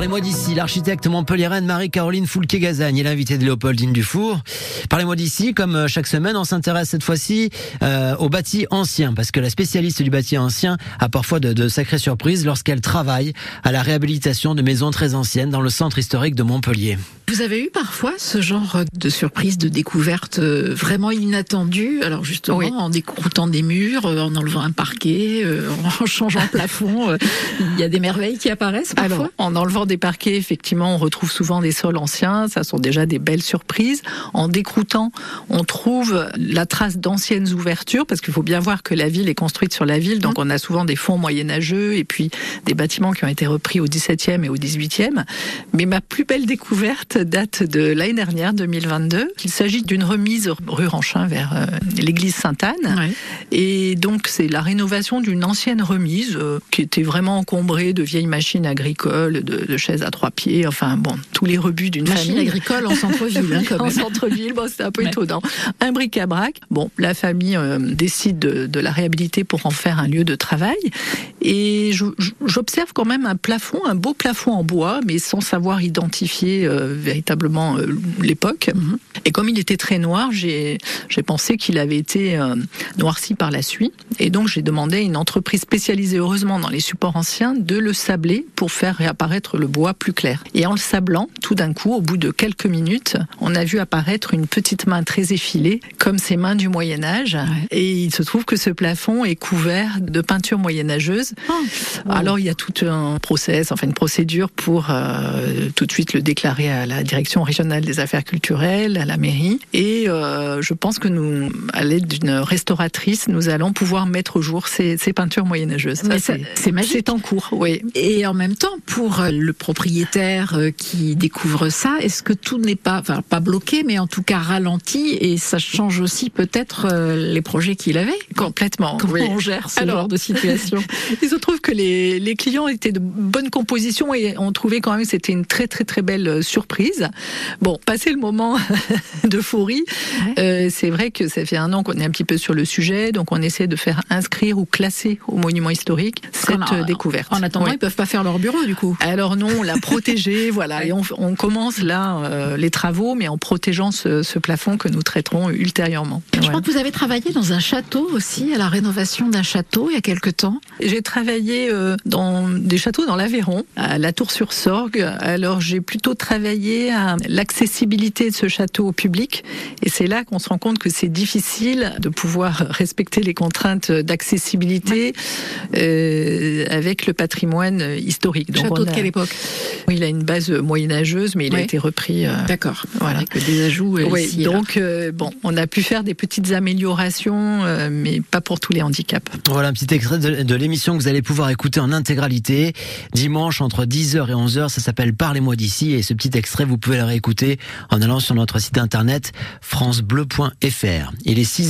Parlez-moi d'ici, l'architecte montpelliéraine Marie-Caroline Foulquet-Gazagne est l'invitée de Léopoldine Dufour. Parlez-moi d'ici, comme euh, chaque semaine, on s'intéresse cette fois-ci euh, au bâti ancien, parce que la spécialiste du bâti ancien a parfois de, de sacrées surprises lorsqu'elle travaille à la réhabilitation de maisons très anciennes dans le centre historique de Montpellier. Vous avez eu parfois ce genre de surprise, de découverte euh, vraiment inattendue Alors justement, Oui. en décroutant des murs, euh, en enlevant un parquet, euh, en changeant le plafond, il y a des merveilles qui apparaissent parfois? Alors, en enlevant des parquets, effectivement, on retrouve souvent des sols anciens. Ça sont déjà des belles surprises. En décroutant, on trouve la trace d'anciennes ouvertures, parce qu'il faut bien voir que la ville est construite sur la ville. Donc, on a souvent des fonds moyenâgeux et puis des bâtiments qui ont été repris au XVIIe et au XVIIIe. Mais ma plus belle découverte date de l'année dernière, 2022. Il s'agit d'une remise rue Ranchin vers euh, l'église Sainte-Anne. Ouais. Et donc, c'est la rénovation d'une ancienne remise euh, qui était vraiment encombrée de vieilles machines agricoles, de, de chaises à trois pieds, enfin bon, tous les rebuts d'une Machine famille. agricole en centre-ville, hein, en centre-ville, bon, c'était un peu Ouais. étonnant. Un bric-à-brac. Bon, la famille euh, décide de, de la réhabiliter pour en faire un lieu de travail. Et j'observe quand même un plafond, un beau plafond en bois, mais sans savoir identifier euh, véritablement euh, l'époque. Mhm. Et comme il était très noir, j'ai pensé qu'il avait été euh, noirci par la suie. Et donc j'ai demandé à une entreprise spécialisée, heureusement, dans les supports anciens, de le sabler pour faire réapparaître le bois plus clair. Et en le sablant, tout d'un coup, au bout de quelques minutes, on a vu apparaître une petite main très effilée, comme ces mains du Moyen Âge. Et il se trouve que ce plafond est couvert de peinture moyenâgeuse. Oh. Alors il y a tout un process, enfin une procédure pour euh, tout de suite le déclarer à la direction régionale des affaires culturelles, à la mairie. Et euh, je pense que nous, à l'aide d'une restauratrice, nous allons pouvoir mettre au jour ces, ces peintures moyenâgeuses. C'est magique. C'est en cours, oui. Et en même temps, pour euh, le propriétaire euh, qui découvre ça, est-ce que tout n'est pas, enfin pas bloqué, mais en tout cas ralenti et ça change aussi peut-être les projets qu'il avait? Complètement. Comment oui. on gère ce Alors- genre de situation? Il se trouve que les, les clients étaient de bonne composition et on trouvait quand même que c'était une très très très belle euh, surprise. Bon, passé le moment d'euphorie, euh, c'est vrai que ça fait un an qu'on est un petit peu sur le sujet, donc on essaie de faire inscrire ou classer au monument historique cette euh, découverte. En attendant, Oui. ils peuvent pas faire leur bureau du coup. Alors non, on l'a protégé, voilà, et on, on commence là euh, les travaux, mais en protégeant ce, ce plafond que nous traiterons ultérieurement. Je Voilà. crois que vous avez travaillé dans un château aussi, à la rénovation d'un château il y a quelque temps. J'ai travaillé euh, dans des châteaux dans l'Aveyron, à la Tour-sur-Sorgue. Alors j'ai plutôt travaillé à l'accessibilité de ce château au public. Et c'est là qu'on se rend compte que c'est difficile de pouvoir respecter les contraintes d'accessibilité euh, avec le patrimoine historique. Donc, château de a- quelle époque? Il a une base moyenâgeuse, mais il a été repris. euh, D'accord. Voilà. Avec des ajouts. euh, oui, ici donc euh, bon, on a pu faire des petites améliorations, euh, mais pas pour tous les handicaps. Voilà un petit extrait de, de l'émission que vous allez pouvoir écouter en intégralité dimanche entre 10h et 11h. Ça s'appelle Parlez-moi d'ici et ce petit extrait, vous pouvez le réécouter en allant sur notre site internet francebleu.fr. Il est 6h.